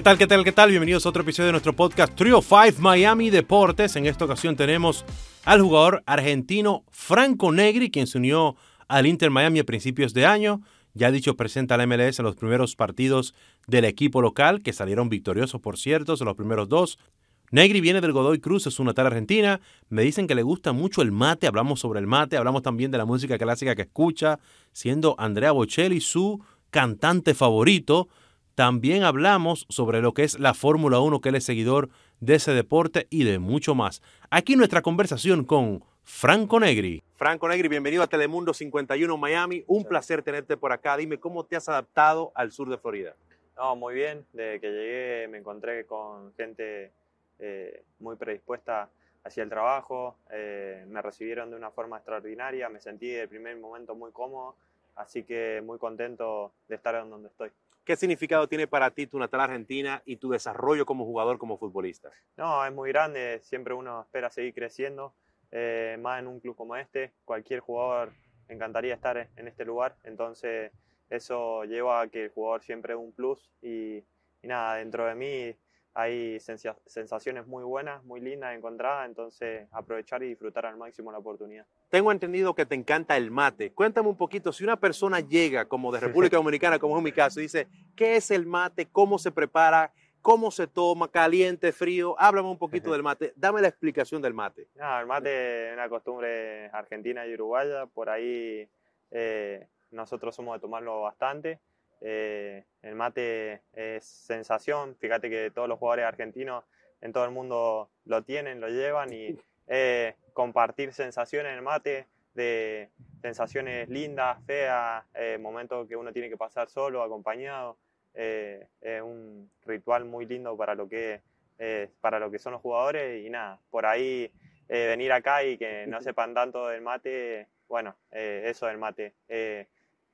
tal, qué tal, qué tal? Bienvenidos a otro episodio de nuestro podcast Trio 5 Miami Deportes. En esta ocasión tenemos al jugador argentino Franco Negri, quien se unió al Inter Miami a principios de año. Ya dicho, presenta al MLS en los primeros partidos del equipo local, que salieron victoriosos, por cierto, en los primeros dos. Negri viene del Godoy Cruz, es una tal argentina. Me dicen que le gusta mucho el mate, hablamos sobre el mate, hablamos también de la música clásica que escucha, siendo Andrea Bocelli su cantante favorito. También hablamos sobre lo que es la Fórmula 1, que él es seguidor de ese deporte y de mucho más. Aquí nuestra conversación con Franco Negri. Franco Negri, bienvenido a Telemundo 51 Miami. Un placer tenerte por acá. Dime cómo te has adaptado al sur de Florida. No, muy bien. Desde que llegué me encontré con gente eh, muy predispuesta hacia el trabajo. Eh, me recibieron de una forma extraordinaria. Me sentí de primer momento muy cómodo. Así que muy contento de estar en donde estoy. ¿Qué significado tiene para ti tu natal Argentina y tu desarrollo como jugador, como futbolista? No, es muy grande, siempre uno espera seguir creciendo, eh, más en un club como este. Cualquier jugador encantaría estar en este lugar, entonces eso lleva a que el jugador siempre es un plus y nada, dentro de mí hay sensaciones muy buenas, muy lindas encontradas, entonces aprovechar y disfrutar al máximo la oportunidad. Tengo entendido que te encanta el mate. Cuéntame un poquito, si una persona llega como de República Dominicana, como es mi caso, y dice, ¿qué es el mate? ¿Cómo se prepara? ¿Cómo se toma? ¿Caliente, frío? Háblame un poquito del mate. Dame la explicación del mate. No, el mate es una costumbre argentina y uruguaya. Por ahí eh, nosotros somos de tomarlo bastante. Eh, el mate es sensación, fíjate que todos los jugadores argentinos en todo el mundo lo tienen, lo llevan y eh, compartir sensaciones en el mate, de sensaciones lindas, feas, eh, momentos que uno tiene que pasar solo, acompañado, es un ritual muy lindo para lo que para lo que son los jugadores y nada, por ahí venir acá y que no sepan tanto del mate, bueno, eso del mate,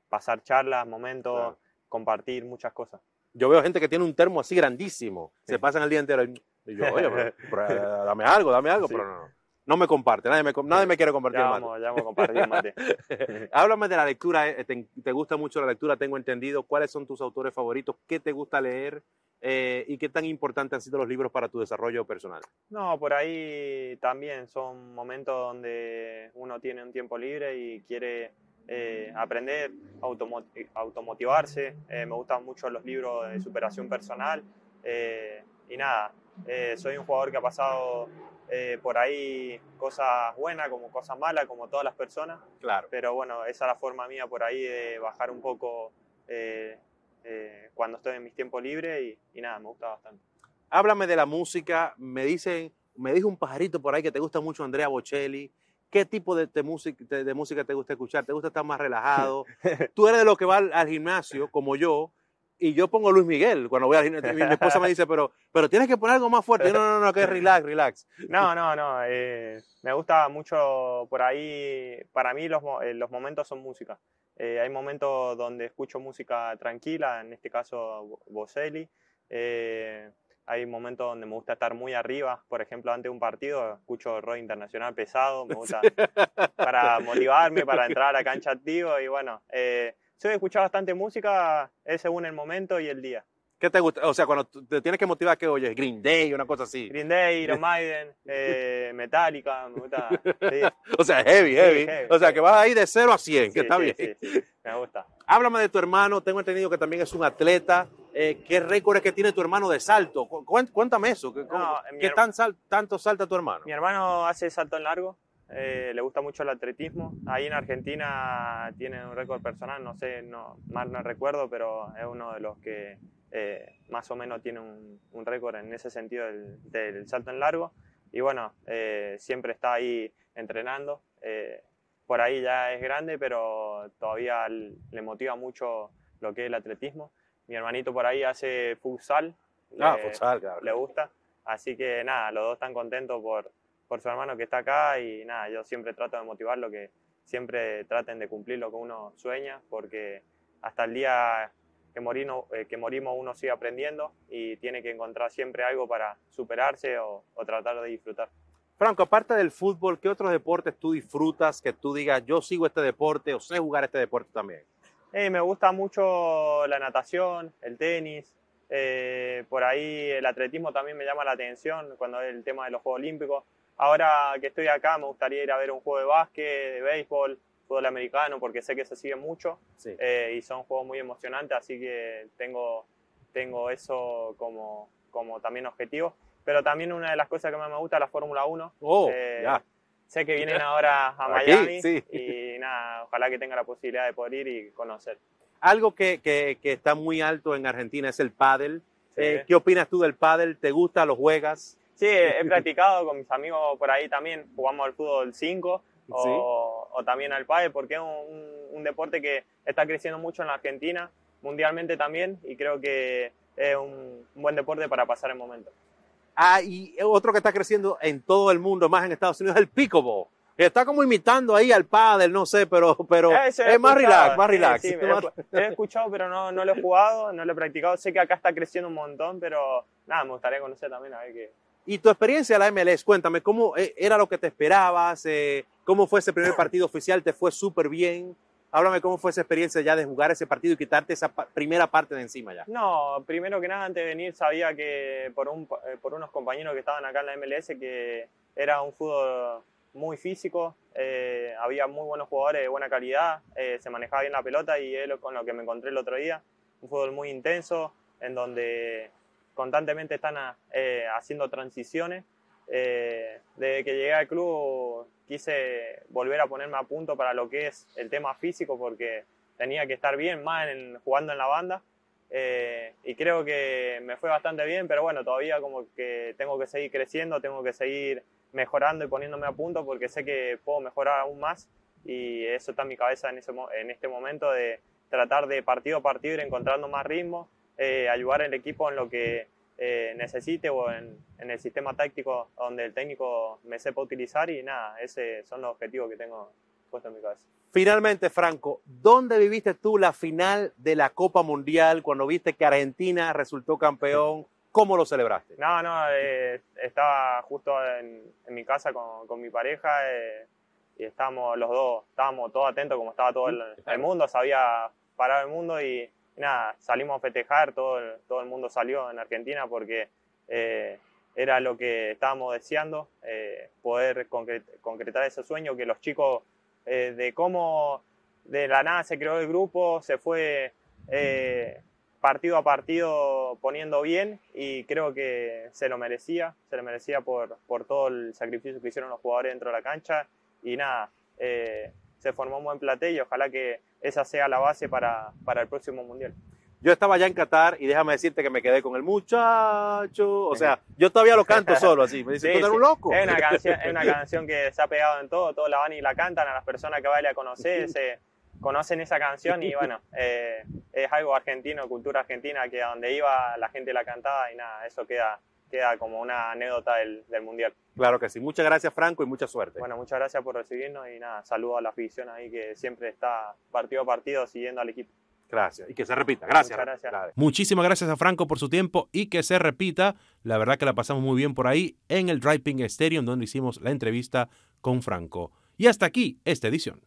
pasar charlas, momentos compartir muchas cosas. Yo veo gente que tiene un termo así grandísimo, se pasan el día entero y yo, oye, pero, eh, dame algo, dame algo, pero no, no. me comparte, nadie me, nadie me quiere compartir ya vamos, Ya vamos a compartir mate. Háblame de la lectura, eh, te, gusta mucho la lectura, tengo entendido. ¿Cuáles son tus autores favoritos? ¿Qué te gusta leer? Eh, ¿Y qué tan importantes han sido los libros para tu desarrollo personal? No, por ahí también son momentos donde uno tiene un tiempo libre y quiere eh, aprender, automotivarse. Eh, me gustan mucho los libros de superación personal. Eh, y nada, soy un jugador que ha pasado por ahí cosas buenas como cosas malas, como todas las personas. Claro. Pero bueno, esa es la forma mía por ahí de bajar un poco cuando estoy en mis tiempos libres y, nada, me gusta bastante. Háblame de la música. Me dicen, me dijo un pajarito por ahí que te gusta mucho Andrea Bocelli. ¿Qué tipo de, música, de, música te gusta escuchar? ¿Te gusta estar más relajado? Tú eres de los que va al, gimnasio, como yo, y yo pongo Luis Miguel cuando voy al gimnasio. Mi, esposa me dice, pero, pero tienes que poner algo más fuerte. no, no, no, que relax, relax. No, no, no. Eh, me gusta mucho por ahí. Para mí los, eh, los momentos son música. Eh, hay momentos donde escucho música tranquila, en este caso Boselli. Hay momentos donde me gusta estar muy arriba, por ejemplo, antes de un partido escucho rock internacional pesado, me gusta para motivarme, para entrar a la cancha activo y bueno, eh, soy de escuchar bastante música, es según el momento y el día. ¿Qué te gusta? O sea, cuando te tienes que motivar, ¿qué oyes? Green Day, una cosa así. Green Day, Iron Maiden, eh, Metallica, me gusta. o sea, heavy, heavy, O sea, que vas ahí de 0 a 100, que está bien. me gusta. Háblame de tu hermano, tengo entendido que también es un atleta. Eh, ¿Qué récord que tiene tu hermano de salto? Cuéntame eso. ¿Qué, tan tanto salta tu hermano? Mi hermano hace salto en largo. Eh, le gusta mucho el atletismo. Ahí en Argentina tiene un récord personal, no sé, no, mal no recuerdo, pero es uno de los que eh, más o menos tiene un, récord en ese sentido del, salto en largo. Y bueno, siempre está ahí entrenando por ahí ya es grande, pero todavía le motiva mucho lo que es el atletismo. Mi hermanito por ahí hace futsal. Ah, futsal, claro. Le gusta. Así que nada, los dos están contentos por, por su hermano que está acá y nada, yo siempre trato de motivarlo que siempre traten de cumplir lo que uno sueña, porque hasta el día que, morimos, eh, que morimos uno sigue aprendiendo y tiene que encontrar siempre algo para superarse o tratar de disfrutar. Franco, aparte del fútbol, ¿qué otros deportes tú disfrutas que tú digas, yo sigo este deporte o sé jugar este deporte también? me gusta mucho la natación, el tenis, Eh, por ahí el atletismo también me llama la atención cuando es el tema de los Juegos Olímpicos. Ahora que estoy acá me gustaría ir a ver un juego de básquet, de béisbol, fútbol americano, porque sé que se sigue mucho eh, y son juegos muy emocionantes, así que tengo, tengo eso como, como también objetivo. Pero también una de las cosas que más me gusta es la Fórmula 1. Oh, eh, ya. Sé que vienen ahora a Miami y nada, ojalá que tenga la posibilidad de poder ir y conocer. Algo que, que, que está muy alto en Argentina es el pádel. Eh, ¿Qué opinas tú del pádel? ¿Te gusta? ¿Lo juegas? Sí, he practicado con mis amigos por ahí también. Jugamos al fútbol 5 o, o, también al pádel porque es un, un, deporte que está creciendo mucho en la Argentina, mundialmente también, y creo que es un, un buen deporte para pasar el momento. Ah, y otro que está creciendo en todo el mundo, más en Estados Unidos, es el pickleball. Está como imitando ahí al padre, no sé, pero, pero es más relax, más relax. he, escuchado, pero no, no lo he jugado, no lo he practicado. Sé que acá está creciendo un montón, pero nada, me gustaría conocer también a ver qué. Y tu experiencia en la MLS, cuéntame, ¿cómo eh, era lo que te esperabas? Eh, ¿Cómo fue ese primer partido oficial? ¿Te fue súper bien? Háblame cómo fue esa experiencia ya de jugar ese partido y quitarte esa primera parte de encima ya. No, primero que nada, antes de venir sabía que por, un, por unos compañeros que estaban acá en la MLS que era un fútbol muy físico, eh, había muy buenos jugadores de buena calidad, eh, se manejaba bien la pelota y es con lo que me encontré el otro día. Un fútbol muy intenso, en donde constantemente están eh, haciendo transiciones. desde que llegué al club quise volver a ponerme a punto para lo que es el tema físico porque tenía que estar bien más en, jugando en la banda. y creo que me fue bastante bien, pero bueno, todavía como que tengo que seguir creciendo, tengo que seguir mejorando y poniéndome a punto porque sé que puedo mejorar aún más y eso está en mi cabeza en, ese, en este momento de tratar de partido a partido ir encontrando más ritmo, eh, ayudar al equipo en lo que eh, necesite o en, en, el sistema táctico donde el técnico me sepa utilizar y nada, esos son los objetivos que tengo puestos en mi cabeza. Finalmente, Franco, ¿dónde viviste tú la final de la Copa Mundial cuando viste que Argentina resultó campeón? ¿Cómo lo celebraste? No, no, eh, estaba justo en, mi casa con, con mi pareja eh, y estábamos los dos, estábamos todos atentos como estaba todo el, mundo, se había parado el mundo y, nada, salimos a festejar, todo el, todo el mundo salió en Argentina porque eh, era lo que estábamos deseando, poder concretar ese sueño, que los chicos de cómo de la nada se creó el grupo, se fue partido a partido poniendo bien y creo que se lo merecía, se lo merecía por, por todo el sacrificio que hicieron los jugadores dentro de la cancha y nada, eh, se formó un buen platillo y ojalá que esa sea la base para, para el próximo Mundial. Yo estaba ya en Qatar y déjame decirte que me quedé con el muchacho. O sea, yo todavía lo canto solo así. Me dicen, tú eres un loco. Es una, canción, es una canción que se ha pegado en todo, todos la van y la cantan a las personas que vale a conocer. Se, conocen esa canción y bueno, eh, es algo argentino, cultura argentina, que a donde iba la gente la cantaba y nada, eso queda, queda como una anécdota del, del, Mundial. Claro que sí. Muchas gracias Franco y mucha suerte. Bueno, muchas gracias por recibirnos y nada, saludo a la afición ahí que siempre está partido a partido siguiendo al equipo. Gracias. Y que se repita. Gracias. gracias. Muchísimas gracias a Franco por su tiempo y que se repita. La verdad que la pasamos muy bien por ahí en el Driving Stadium donde hicimos la entrevista con Franco. Y hasta aquí esta edición.